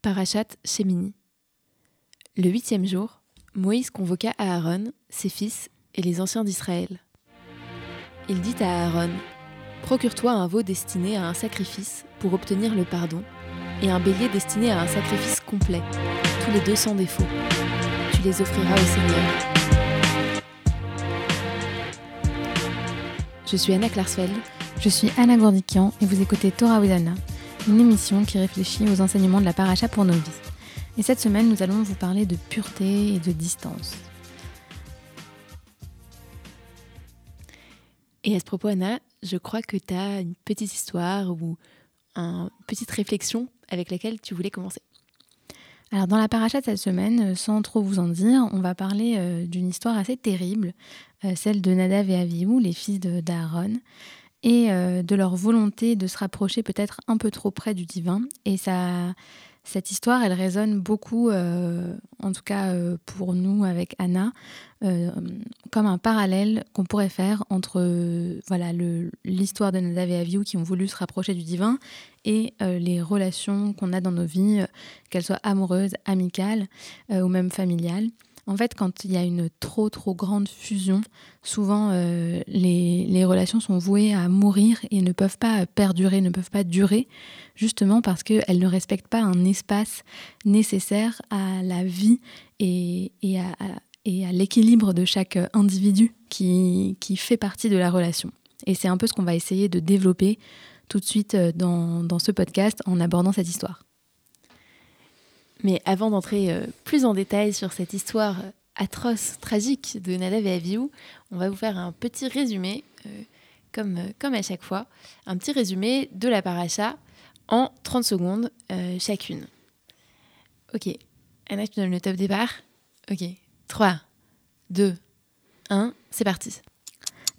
Parachat Shemini. Le huitième jour, Moïse convoqua Aaron, ses fils et les anciens d'Israël. Il dit à Aaron Procure-toi un veau destiné à un sacrifice pour obtenir le pardon, et un bélier destiné à un sacrifice complet, tous les deux sans défaut. Tu les offriras au Seigneur. Je suis Anna Klarsfeld. Je suis Anna Gourdikian et vous écoutez Torah Anna, une émission qui réfléchit aux enseignements de la paracha pour nos vies. Et cette semaine, nous allons vous parler de pureté et de distance. Et à ce propos, Anna, je crois que tu as une petite histoire ou une petite réflexion avec laquelle tu voulais commencer. Alors dans la paracha de cette semaine, sans trop vous en dire, on va parler euh, d'une histoire assez terrible, euh, celle de Nadav et Avihu, les fils d'Aaron, et euh, de leur volonté de se rapprocher peut-être un peu trop près du divin. Et ça, cette histoire, elle résonne beaucoup, euh, en tout cas euh, pour nous avec Anna, comme un parallèle qu'on pourrait faire entre voilà l'histoire de Nadav et Avihu qui ont voulu se rapprocher du divin et les relations qu'on a dans nos vies, qu'elles soient amoureuses, amicales ou même familiales. En fait, quand il y a une trop trop grande fusion, souvent euh, les, relations sont vouées à mourir et ne peuvent pas perdurer, ne peuvent pas durer, justement parce qu'elles ne respectent pas un espace nécessaire à la vie et, à, l'équilibre de chaque individu qui, fait partie de la relation. Et c'est un peu ce qu'on va essayer de développer tout de suite euh, dans ce podcast en abordant cette histoire. Mais avant d'entrer euh, plus en détail sur cette histoire euh, atroce, tragique de Nadav et Avihu, on va vous faire un petit résumé, euh, comme, comme à chaque fois, un petit résumé de la paracha en 30 secondes chacune. Ok, Anna, tu donnes le top départ? Ok, 3, 2, 1, c'est parti.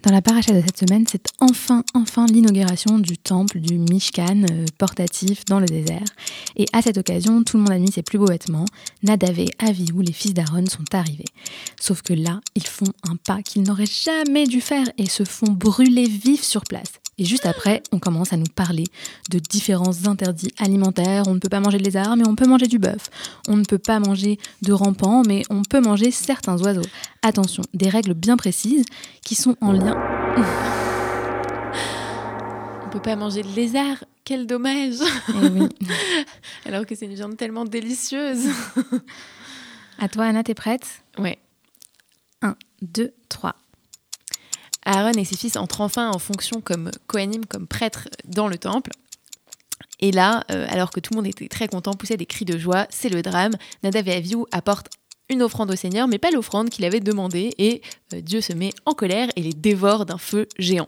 Dans la paracha de cette semaine, c'est enfin, enfin l'inauguration du temple du Mishkan euh, portatif dans le désert. Et à cette occasion, tout le monde a mis ses plus beaux vêtements. Nadav et les fils d'Aaron, sont arrivés. Sauf que là, ils font un pas qu'ils n'auraient jamais dû faire et se font brûler vifs sur place. Et juste après, on commence à nous parler de différents interdits alimentaires. On ne peut pas manger de lézard, mais on peut manger du bœuf. On ne peut pas manger de rampants, mais on peut manger certains oiseaux. Attention, des règles bien précises qui sont en lien. On peut pas manger de lézard, quel dommage eh Alors que c'est une viande tellement délicieuse. à toi, Anna, t'es prête? Ouais. 1, 2, 3. Aaron et ses fils entrent enfin en fonction comme Kohanim, comme prêtres dans le temple. Et là, euh, alors que tout le monde était très content, poussait des cris de joie, c'est le drame. Nadav et Avihu apportent une offrande au Seigneur, mais pas l'offrande qu'il avait demandée, et euh, Dieu se met en colère et les dévore d'un feu géant.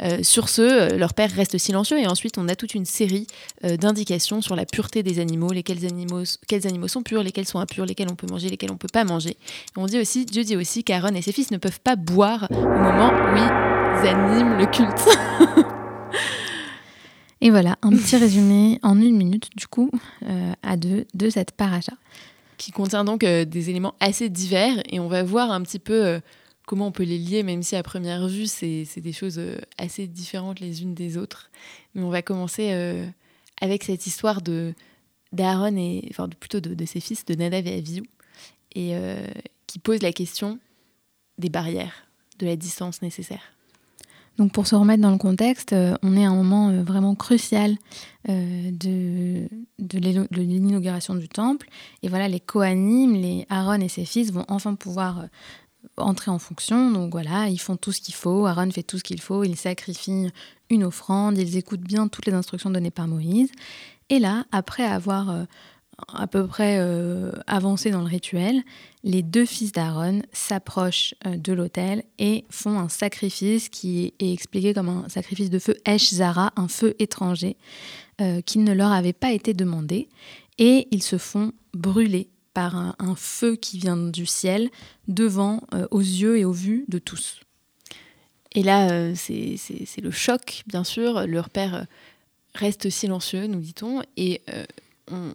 Euh, sur ce, euh, leur père reste silencieux, et ensuite on a toute une série d'indications sur la pureté des animaux, lesquels quels animaux sont purs, lesquels sont impurs, lesquels on peut manger, lesquels on peut pas manger. on dit aussi, Dieu dit aussi qu'Aaron et ses fils ne peuvent pas boire au moment où ils animent le culte. Et voilà, un petit résumé en une minute, du coup, à deux, de cette paracha qui contient donc euh, des éléments assez divers et on va voir un petit peu euh, comment on peut les lier, même si à première vue, c'est des choses euh, assez différentes les unes des autres. Mais on va commencer avec cette histoire de d'Aaron et enfin plutôt de, ses fils, de Nadav et Avihu, et qui pose la question des barrières, de la distance nécessaire. Donc pour se remettre dans le contexte, euh, on est à un moment euh, vraiment crucial euh, de, l'inauguration du temple. Et voilà, les Kohanim, les Aaron et ses fils vont enfin pouvoir entrer en fonction. Donc voilà, ils font tout ce qu'il faut. Aaron fait tout ce qu'il faut. Il sacrifie une offrande. Ils écoutent bien toutes les instructions données par Moïse. Et là, après avoir à peu près euh, avancé dans le rituel, les deux fils d'Aaron s'approchent euh, de l'autel et font un sacrifice qui est expliqué comme un sacrifice de feu Esh Zara, un feu étranger, euh, qui ne leur avait pas été demandé. Et ils se font brûler par un, un feu qui vient du ciel devant, aux yeux et aux vues de tous. Et là, c'est le choc, bien sûr. Leur père reste silencieux, nous dit-on, et on,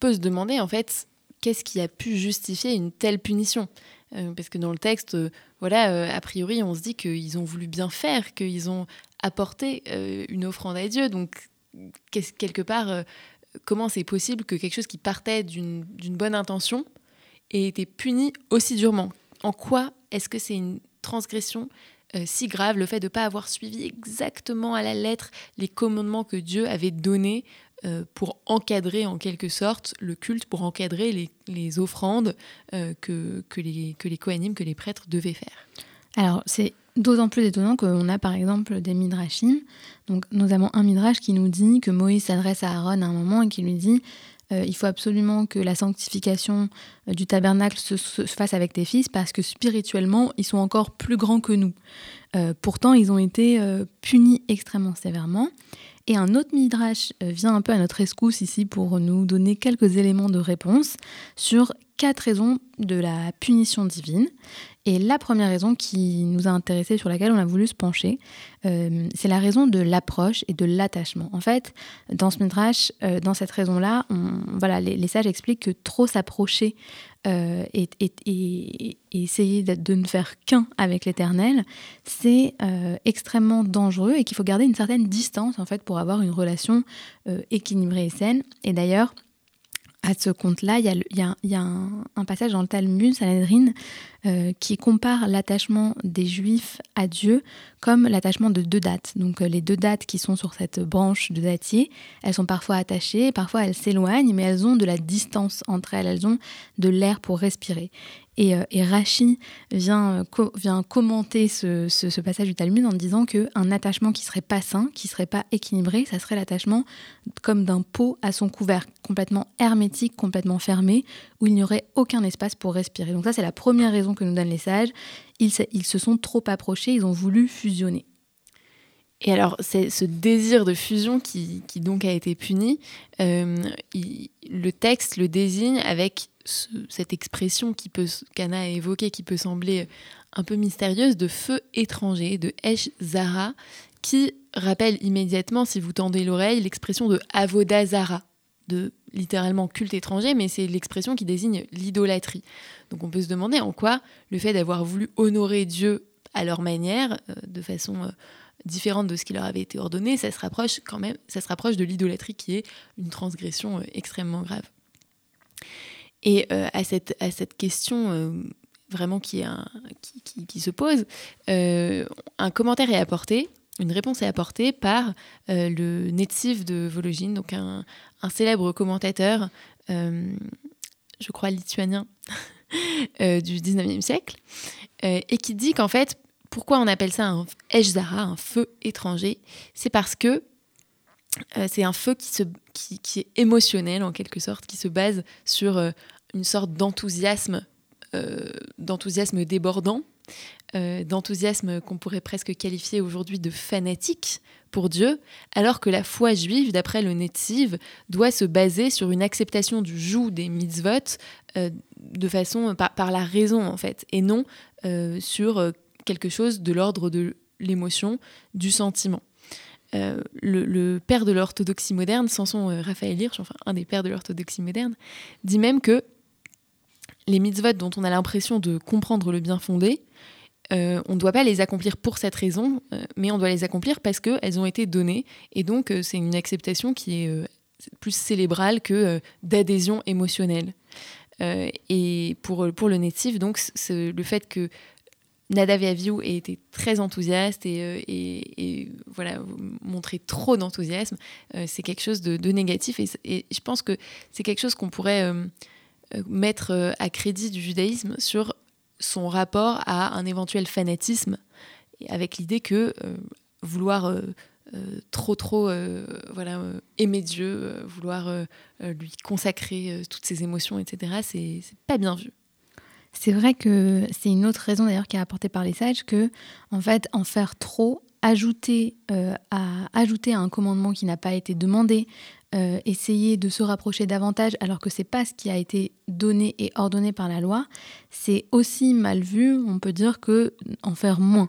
peut se demander en fait qu'est-ce qui a pu justifier une telle punition? Euh, Parce que dans le texte, euh, voilà, euh, a priori, on se dit qu'ils ont voulu bien faire, qu'ils ont apporté une offrande à Dieu. Donc, quelque part, comment c'est possible que quelque chose qui partait d'une bonne intention ait été puni aussi durement? En quoi est-ce que c'est une transgression si grave, le fait de ne pas avoir suivi exactement à la lettre les commandements que Dieu avait donnés pour encadrer en quelque sorte le culte, pour encadrer les, offrandes euh, que, les, que les que les prêtres devaient faire. Alors c'est d'autant plus étonnant qu'on a par exemple des midrashim, donc notamment un midrash qui nous dit que Moïse s'adresse à Aaron à un moment et qui lui dit il faut absolument que la sanctification du tabernacle se, fasse avec tes fils parce que spirituellement, ils sont encore plus grands que nous. pourtant, ils ont été punis extrêmement sévèrement. Et un autre midrash euh, vient un peu à notre escousse ici pour nous donner quelques éléments de réponse sur quatre raisons de la punition divine. Et la première raison qui nous a intéressé, sur laquelle on a voulu se pencher, euh, c'est la raison de l'approche et de l'attachement. En fait, dans ce midrash, euh, dans cette raison-là, les, sages expliquent que trop s'approcher euh, et, essayer de ne faire qu'un avec l'Éternel, c'est extrêmement dangereux et qu'il faut garder une certaine distance en fait pour avoir une relation équilibrée et saine. Et d'ailleurs, à ce compte-là, il y a, un, passage dans le Talmud, Sanhedrin, euh, qui compare l'attachement des Juifs à Dieu comme l'attachement de deux dates. Donc euh, les deux dates qui sont sur cette branche de dattier, elles sont parfois attachées, parfois elles s'éloignent, mais elles ont de la distance entre elles, elles ont de l'air pour respirer. Et, euh, Rachi vient, vient commenter ce, passage du Talmud en disant qu'un attachement qui serait pas sain, qui serait pas équilibré, ça serait l'attachement comme d'un pot à son couvercle, complètement hermétique, complètement fermé, où il n'y aurait aucun espace pour respirer. Donc ça, c'est la première raison que nous donnent les sages. Ils se sont trop approchés, ils ont voulu fusionner. Et alors, c'est ce désir de fusion qui, donc a été puni. Euh, le texte le désigne avec cette expression qu'Anna a évoquée, qui peut sembler un peu mystérieuse, de feu étranger, de Esh Zara, qui rappelle immédiatement, si vous tendez l'oreille, l'expression de Avodazara, de littéralement culte étranger, mais c'est l'expression qui désigne l'idolâtrie. Donc on peut se demander en quoi le fait d'avoir voulu honorer Dieu à leur manière, euh, de façon euh, différente de ce qui leur avait été ordonné, ça se rapproche quand même, ça se rapproche de l'idolâtrie qui est une transgression euh, extrêmement grave. Et euh, à, cette, à cette question euh, vraiment qui, qui, qui, se pose, un commentaire est apporté, une réponse est apportée par le Netziv de Vologine, donc un, un célèbre commentateur, je crois lituanien, du 19e siècle, et qui dit qu'en fait, pourquoi on appelle ça un Eshzara, un feu étranger C'est parce que c'est un feu qui, est émotionnel en quelque sorte, qui se base sur une sorte d'enthousiasme, euh, d'enthousiasme débordant, euh, d'enthousiasme qu'on pourrait presque qualifier aujourd'hui de fanatique pour Dieu, alors que la foi juive, d'après le Netziv, doit se baser sur une acceptation du joug des mitzvot euh, de façon par, la raison en fait, et non sur quelque chose de l'ordre de l'émotion, du sentiment. le, père de l'orthodoxie moderne, Samson Raphaël Hirsch, enfin un des pères de l'orthodoxie moderne, dit même que les mitzvot dont on a l'impression de comprendre le bien fondé, euh, on ne doit pas les accomplir pour cette raison, euh, mais on doit les accomplir parce qu'elles ont été données. Et donc, euh, c'est une acceptation qui est plus célébrale que d'adhésion émotionnelle. et pour, pour le natif, donc, le fait que Nadav et Avihu ait été très enthousiaste et, et, voilà, montrer trop d'enthousiasme, c'est quelque chose de, négatif. Et, je pense que c'est quelque chose qu'on pourrait euh, mettre euh, à crédit du judaïsme sur son rapport à un éventuel fanatisme, avec l'idée que euh, vouloir trop trop voilà aimer Dieu, vouloir lui consacrer toutes ses émotions, etc. C'est pas bien vu. C'est vrai que c'est une autre raison d'ailleurs qui est apportée par les sages que en fait en faire trop, ajouter à ajouter à un commandement qui n'a pas été demandé, euh, essayer de se rapprocher davantage alors que c'est pas ce qui a été donné et ordonné par la loi, c'est aussi mal vu, on peut dire, que en faire moins.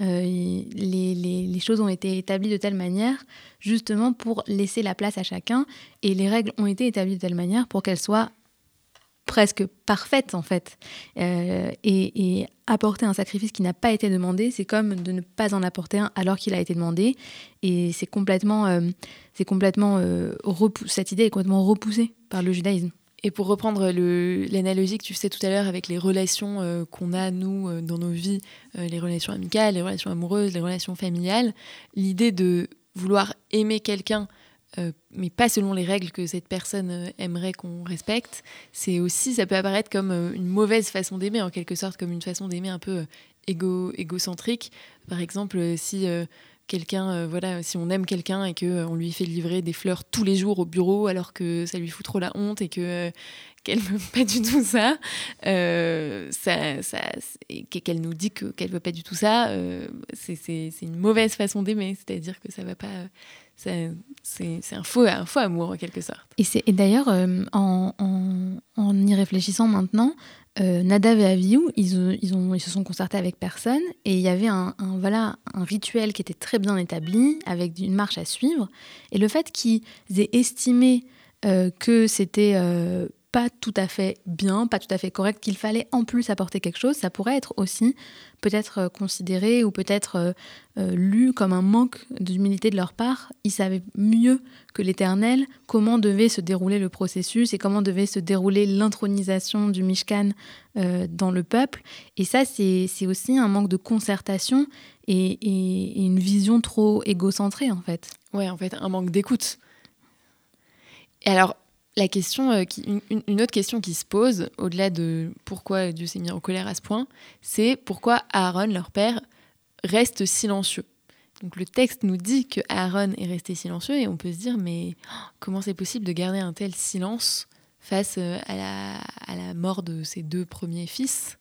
Euh, les, les, choses ont été établies de telle manière justement pour laisser la place à chacun et les règles ont été établies de telle manière pour qu'elles soient presque parfaite en fait. Euh, et, apporter un sacrifice qui n'a pas été demandé, c'est comme de ne pas en apporter un alors qu'il a été demandé. Et c'est complètement, euh, complètement euh, cette idée est complètement repoussée par le judaïsme. Et pour reprendre l'analogie que tu faisais tout à l'heure avec les relations qu'on a, nous, dans nos vies, les relations amicales, les relations amoureuses, les relations familiales, l'idée de vouloir aimer quelqu'un euh, mais pas selon les règles que cette personne euh, aimerait qu'on respecte, c'est aussi, ça peut apparaître comme euh, une mauvaise façon d'aimer, en quelque sorte, comme une façon d'aimer un peu égo, égocentrique. Par exemple, si quelqu'un, voilà, si on aime quelqu'un et qu'on lui fait livrer des fleurs tous les jours au bureau alors que ça lui fout trop la honte et que qu'elle veut pas du tout ça, ça, qu'elle nous dit qu'elle veut pas du tout ça, c'est une mauvaise façon d'aimer, c'est-à-dire que ça va pas c'est un faux, un faux amour en quelque sorte. Et, d'ailleurs, euh, en, en, y réfléchissant maintenant, euh, Nadav et Aviou, ils, ils, ont, ils se sont concertés avec personne et il y avait un, voilà, un rituel qui était très bien établi avec une marche à suivre. Et le fait qu'ils aient estimé euh, que c'était pas tout à fait bien, pas tout à fait correct, qu'il fallait en plus apporter quelque chose, ça pourrait être aussi peut-être euh, considéré ou peut-être euh, euh, lu comme un manque d'humilité de leur part. Ils savaient mieux que l'Éternel comment devait se dérouler le processus et comment devait se dérouler l'intronisation du Mishkan dans le peuple. Et ça, c'est aussi un manque de concertation et, une vision trop égocentrée, en fait. Ouais, en fait, un manque d'écoute. Alors, la question, euh, une, autre question qui se pose, au-delà de pourquoi Dieu s'est mis en colère à ce point, c'est pourquoi Aaron, leur père, reste silencieux. Donc le texte nous dit que Aaron est resté silencieux et on peut se dire mais comment c'est possible de garder un tel silence face euh, à la, mort de ses deux premiers fils,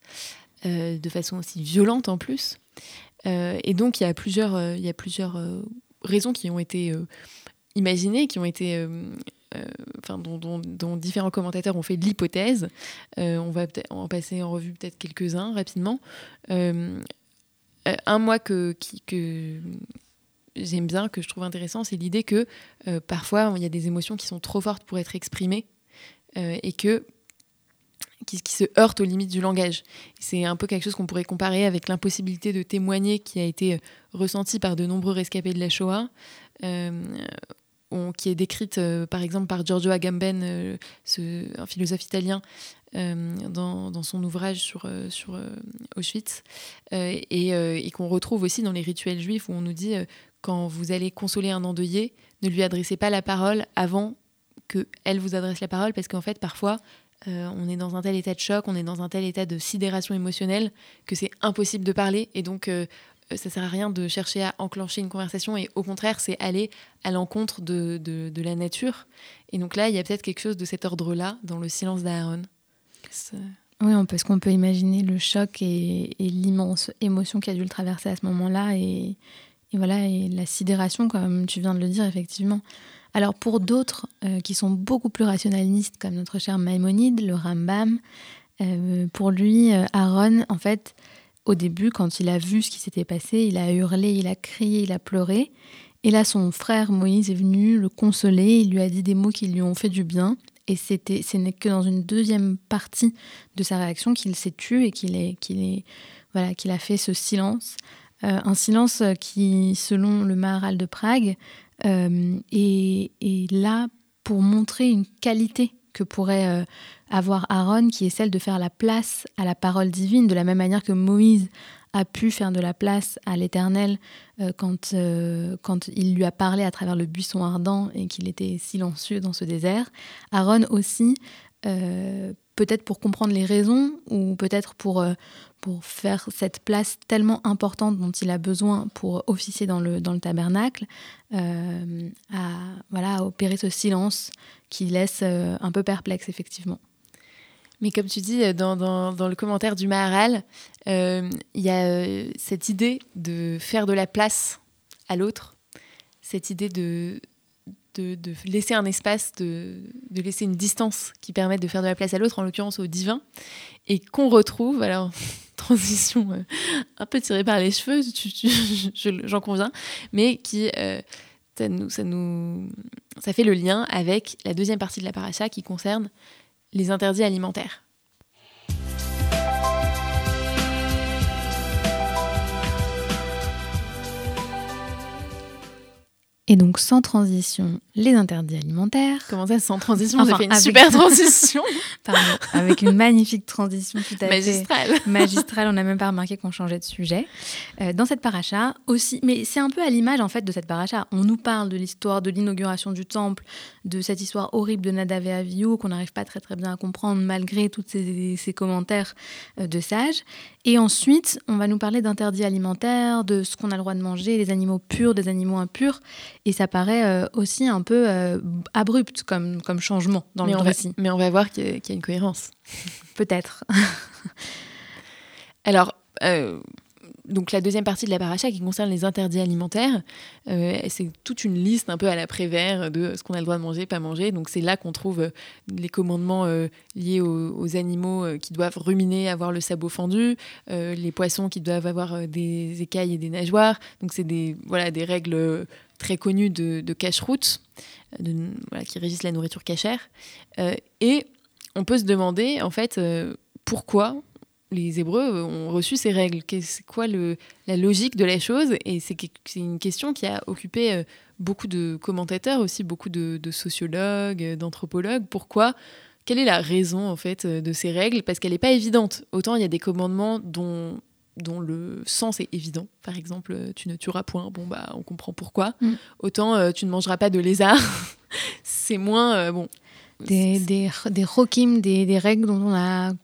euh, de façon aussi violente en plus. et donc il y a plusieurs, il y a plusieurs raisons qui ont été imaginées, qui ont été enfin, dont, différents commentateurs ont fait l'hypothèse. Euh, on va en passer en revue peut-être quelques-uns rapidement. Euh, un moi que, que j'aime bien, que je trouve intéressant, c'est l'idée que parfois il y a des émotions qui sont trop fortes pour être exprimées et que qui, qui, se heurtent aux limites du langage. C'est un peu quelque chose qu'on pourrait comparer avec l'impossibilité de témoigner qui a été ressentie par de nombreux rescapés de la Shoah, qui est décrite euh, par exemple par Giorgio Agamben, euh, un philosophe italien, euh, dans, son ouvrage sur, Auschwitz, et, qu'on retrouve aussi dans les rituels juifs où on nous dit quand vous allez consoler un endeuillé, ne lui adressez pas la parole avant qu'elle vous adresse la parole, parce qu'en fait, parfois, on est dans un tel état de choc, on est dans un tel état de sidération émotionnelle que c'est impossible de parler. Et donc, euh, ça sert à rien de chercher à enclencher une conversation et au contraire, c'est aller à l'encontre de, la nature. Et donc là, il y a peut-être quelque chose de cet ordre-là dans le silence d'Aaron. Oui, parce qu'on peut imaginer le choc et, l'immense émotion qui a dû le traverser à ce moment-là et, voilà la sidération, comme tu viens de le dire, effectivement. Alors pour d'autres euh, qui sont beaucoup plus rationalistes, comme notre cher Maïmonide, le Rambam, euh, pour lui, Aaron, en fait, au début, quand il a vu ce qui s'était passé, il a hurlé, il a crié, il a pleuré. Et là, son frère Moïse est venu le consoler, il lui a dit des mots qui lui ont fait du bien. Et c'était, ce n'est que dans une deuxième partie de sa réaction qu'il s'est tué et qu'il est, qu'il est, voilà, qu'il a fait ce silence. Euh, un silence qui, selon le Maharal de Prague, euh, est, est, là pour montrer une qualité que pourrait euh, avoir Aaron, qui est celle de faire la place à la parole divine, de la même manière que Moïse a pu faire de la place à l'Éternel euh, quand, euh, quand il lui a parlé à travers le buisson ardent et qu'il était silencieux dans ce désert. Aaron aussi, peut-être pour comprendre les raisons ou peut-être pour, pour faire cette place tellement importante dont il a besoin pour officier dans le, dans le tabernacle, euh, à, voilà, opérer ce silence qui laisse euh, un peu perplexe, effectivement. Mais comme tu dis, dans, dans, dans le commentaire du Maharal, euh, il y a cette idée de faire de la place à l'autre, cette idée de, de, laisser un espace, de, de, laisser une distance qui permette de faire de la place à l'autre, en l'occurrence au divin, et qu'on retrouve, alors transition euh, un peu tirée par les cheveux, j'en conviens, mais qui euh, ça, nous, ça, nous, ça fait le lien avec la deuxième partie de la paracha qui concerne les interdits alimentaires. Et donc, sans transition, les interdits alimentaires. Comment ça, sans transition? J'ai fait une super transition. Pardon, avec une magnifique transition tout à magistrale. fait magistrale. On n'a même pas remarqué qu'on changeait de sujet. Euh, dans cette paracha aussi, mais c'est un peu à l'image en fait de cette paracha. On nous parle de l'histoire de l'inauguration du temple, de cette histoire horrible de Nadav et Avihu qu'on n'arrive pas très très bien à comprendre malgré tous ces, ces, commentaires euh, de sages. Et ensuite, on va nous parler d'interdits alimentaires, de ce qu'on a le droit de manger, des animaux purs, des animaux impurs. Et ça paraît euh, aussi un peu euh, abrupt comme, comme changement dans mais le récit. mais on va voir qu'il y, a une cohérence. Peut-être. Alors, euh, donc la deuxième partie de la paracha qui concerne les interdits alimentaires, c'est toute une liste un peu à la Prévert de ce qu'on a le droit de manger, pas manger. Donc c'est là qu'on trouve les commandements liés aux, animaux qui doivent ruminer, avoir le sabot fendu, les poissons qui doivent avoir des écailles et des nageoires. Donc c'est des voilà des règles très connu de, de cache-route, qui régissent la nourriture cachère. Euh, et on peut se demander, en fait, euh, pourquoi les Hébreux ont reçu ces règles C'est quoi le, la logique de la chose? Et c'est une question qui a occupé euh, beaucoup de commentateurs, aussi beaucoup de, de sociologues, d'anthropologues. Pourquoi? Quelle est la raison, en fait, de ces règles? Parce qu'elle n'est pas évidente. Autant il y a des commandements dont dont le sens est évident. Par exemple, euh, tu ne tueras point, bon bah on comprend pourquoi. Mm. Autant euh, tu ne mangeras pas de lézard, c'est moins euh, bon. Des, des, des rokim, des, des, règles dont on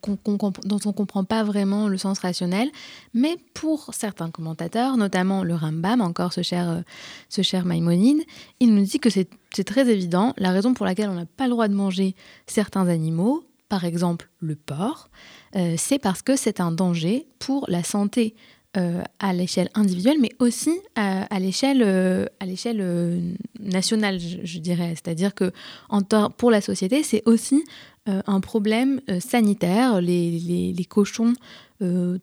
dont on comprend pas vraiment le sens rationnel, mais pour certains commentateurs, notamment le Rambam, encore ce cher, ce cher Maïmonide, il nous dit que c'est très évident. La raison pour laquelle on n'a pas le droit de manger certains animaux, par exemple le porc, euh, c'est parce que c'est un danger pour la santé euh, à l'échelle individuelle, mais aussi à, à l'échelle euh, nationale, je, dirais. C'est-à-dire que pour la société, c'est aussi un problème sanitaire. Les, les, les cochons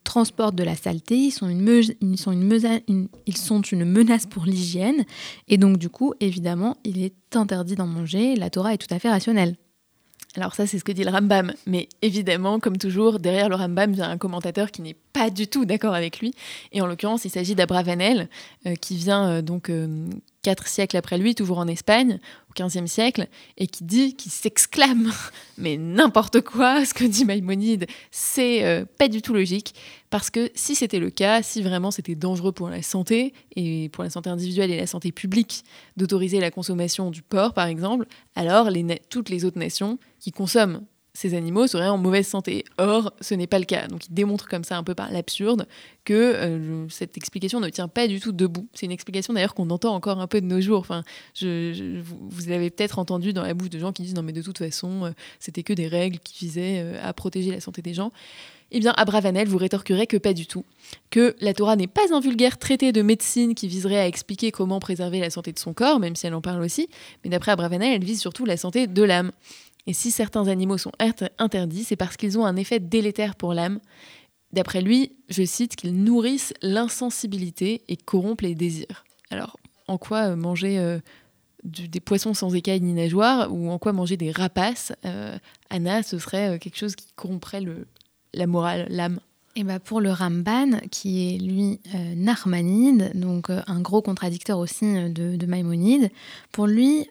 transportent de la saleté, ils sont une, ils, sont une, ils sont une menace pour l'hygiène, et donc du coup, évidemment, il est interdit d'en manger. La Torah est tout à fait rationnelle. Alors ça, c'est ce que dit le Rambam. Mais évidemment, comme toujours, derrière le Rambam vient un commentateur qui n'est pas du tout d'accord avec lui. Et en l'occurrence, il s'agit d'Abravanel, euh, qui vient euh, donc euh, quatre siècles après lui, toujours en Espagne, au XVe siècle, et qui dit, qui s'exclame, mais n'importe quoi, ce que dit Maïmonide, c'est pas du tout logique, parce que si c'était le cas, si vraiment c'était dangereux pour la santé, et pour la santé individuelle et la santé publique, d'autoriser la consommation du porc, par exemple, alors toutes les autres nations qui consomment ces animaux seraient en mauvaise santé. Or, ce n'est pas le cas. Donc, il démontre comme ça, un peu par l'absurde, que euh, cette explication ne tient pas du tout debout. C'est une explication d'ailleurs qu'on entend encore un peu de nos jours. Enfin, vous l'avez peut-être entendu dans la bouche de gens qui disent non, mais de toute façon, euh, c'était que des règles qui visaient euh, à protéger la santé des gens. Eh bien, Abravanel vous rétorquerait que pas du tout, que la Torah n'est pas un vulgaire traité de médecine qui viserait à expliquer comment préserver la santé de son corps, même si elle en parle aussi, mais d'après Abravanel, elle vise surtout la santé de l'âme. Et si certains animaux sont interdits, c'est parce qu'ils ont un effet délétère pour l'âme. D'après lui, je cite, qu'ils nourrissent l'insensibilité et corrompent les désirs. Alors, en quoi euh, manger euh, des poissons sans écailles ni nageoires ou en quoi manger des rapaces, euh, Anna, ce serait quelque chose qui corromprait la morale, l'âme? Et bah pour le Ramban, qui est lui euh, Narmanide, donc euh, un gros contradicteur aussi euh, de, Maïmonide, pour lui,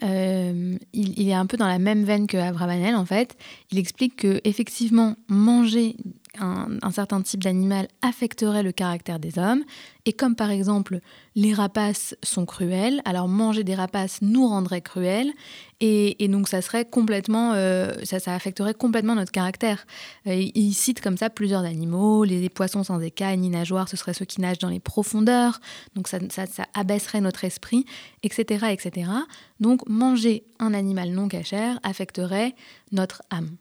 il, est un peu dans la même veine que Abravanel en fait. Il explique que effectivement manger un, certain type d'animal affecterait le caractère des hommes. Et comme par exemple les rapaces sont cruels, alors manger des rapaces nous rendrait cruels. Et, donc ça serait complètement, euh, ça, ça, affecterait complètement notre caractère. Euh, il cite comme ça plusieurs animaux, les, poissons sans écailles ni nageoires, ce seraient ceux qui nagent dans les profondeurs. Donc ça, ça, ça abaisserait notre esprit, etc., etc. Donc manger un animal non cachère affecterait notre âme.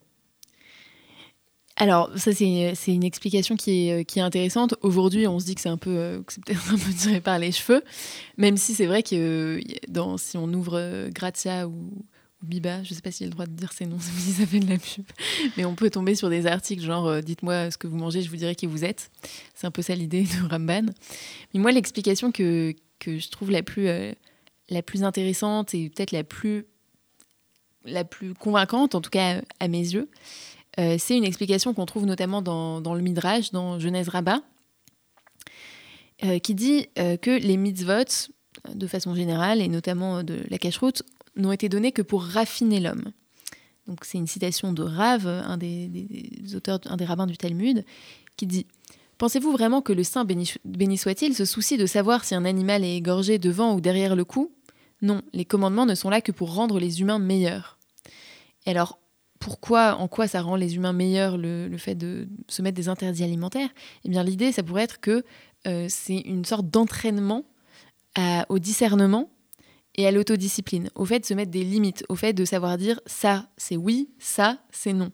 Alors, ça, c'est une explication qui est, qui est intéressante. Aujourd'hui, on se dit que c'est un peu, euh, peut-être un peu tiré par les cheveux, même si c'est vrai que dans, si on ouvre euh, Grazia ou, Biba, je ne sais pas s'il a le droit de dire ces noms, si ça fait de la pub, mais on peut tomber sur des articles genre euh, dites-moi ce que vous mangez, je vous dirai qui vous êtes. C'est un peu ça l'idée de Ramban. Mais moi, l'explication que, je trouve la plus, intéressante et peut-être la plus convaincante, en tout cas à mes yeux. C'est une explication qu'on trouve notamment dans, le Midrash, dans Genèse Rabbah, qui dit que les mitzvot, de façon générale, et notamment de la cacheroute, n'ont été donnés que pour raffiner l'homme. Donc c'est une citation de Rav, un des, auteurs, un des rabbins du Talmud, qui dit Pensez-vous vraiment que le saint, béni, soit-il, se soucie de savoir si un animal est égorgé devant ou derrière le cou? Non, les commandements ne sont là que pour rendre les humains meilleurs. Alors, pourquoi, en quoi ça rend les humains meilleurs le, fait de se mettre des interdits alimentaires Eh bien, l'idée, ça pourrait être que euh, c'est une sorte d'entraînement au discernement et à l'autodiscipline, au fait de se mettre des limites, au fait de savoir dire ça c'est oui, ça c'est non.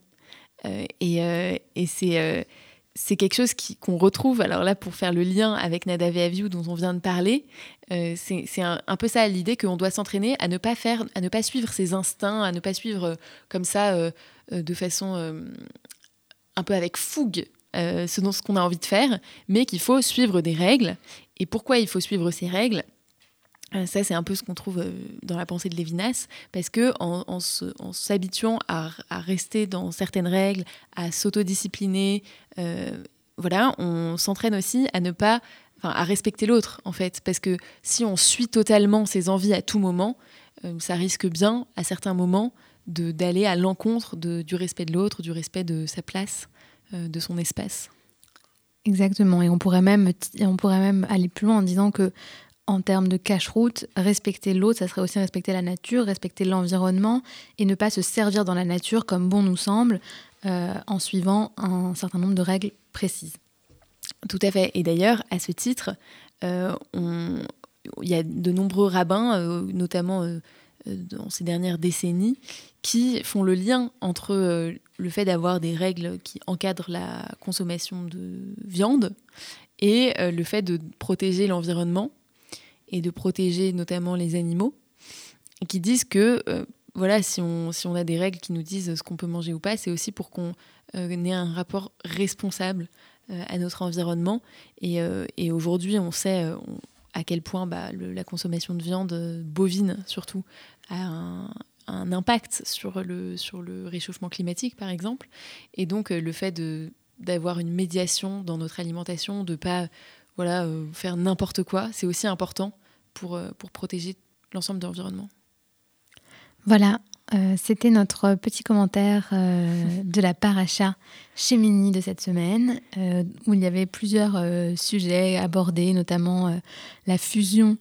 Euh, et, euh, et c'est c'est quelque chose qu'on retrouve, alors là pour faire le lien avec Nadav et Aviou dont on vient de parler, c'est un, peu ça l'idée qu'on doit s'entraîner à ne pas faire, à ne pas suivre ses instincts, à ne pas suivre comme ça de façon un peu avec fougue ce ce qu'on a envie de faire, mais qu'il faut suivre des règles. Et pourquoi il faut suivre ces règles? euh, ça, c'est un peu ce qu'on trouve euh, dans la pensée de Lévinas, parce que en, s'habituant à, rester dans certaines règles, à s'autodiscipliner, euh, voilà, on s'entraîne aussi à ne pas, à respecter l'autre, en fait, parce que si on suit totalement ses envies à tout moment, ça risque bien, à certains moments, d'aller à l'encontre du respect de l'autre, du respect de sa place, de son espace. Exactement, et on pourrait même, on pourrait même aller plus loin en disant que en termes de cache-route, respecter l'autre, ça serait aussi respecter la nature, respecter l'environnement et ne pas se servir dans la nature comme bon nous semble euh, en suivant un certain nombre de règles précises. Tout à fait. Et d'ailleurs, à ce titre, euh, il y a de nombreux rabbins, euh, notamment dans ces dernières décennies, qui font le lien entre le fait d'avoir des règles qui encadrent la consommation de viande et le fait de protéger l'environnement et de protéger notamment les animaux, qui disent que euh, voilà, si on, si on a des règles qui nous disent ce qu'on peut manger ou pas, c'est aussi pour qu'on euh, ait un rapport responsable euh, à notre environnement. Et, et aujourd'hui, on sait à quel point bah, la consommation de viande bovine, surtout, a un, impact sur le, sur le réchauffement climatique, par exemple. Et donc, le fait d'avoir une médiation dans notre alimentation, de pas voilà, faire n'importe quoi, c'est aussi important pour, euh, pour protéger l'ensemble de l'environnement. Voilà, euh, c'était notre petit commentaire euh, de la paracha chez Mini de cette semaine, où il y avait plusieurs sujets abordés, notamment la fusion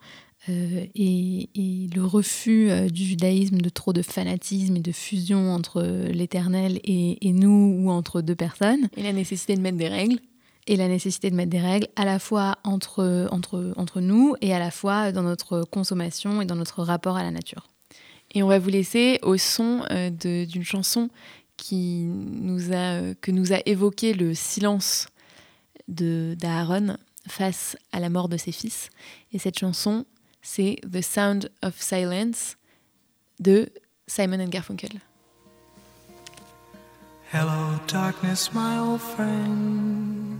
et, le refus du judaïsme de trop de fanatisme et de fusion entre l'éternel et, et, nous ou entre deux personnes. Et la nécessité de mettre des règles et la nécessité de mettre des règles à la fois entre, entre, entre nous et à la fois dans notre consommation et dans notre rapport à la nature. Et on va vous laisser au son euh, d'une chanson qui nous a, que nous a évoqué le silence d'Aaron face à la mort de ses fils. Et cette chanson, c'est The Sound of Silence de Simon Garfunkel. Hello, darkness, my old friend.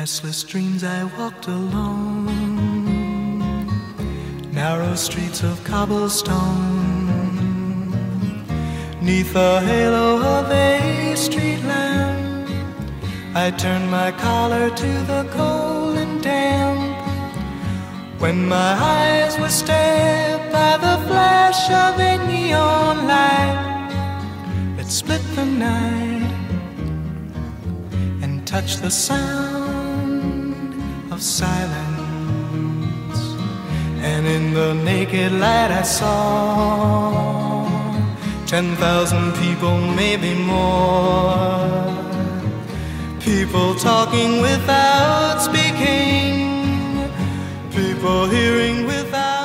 Restless dreams I walked alone, narrow streets of cobblestone, neath the halo of a street lamp. I turned my collar to the cold and damp. When my eyes were stared by the flash of a neon light that split the night and touched the sound of silence. And in the naked light, I saw 10,000 people, maybe more. People talking without speaking, people hearing without.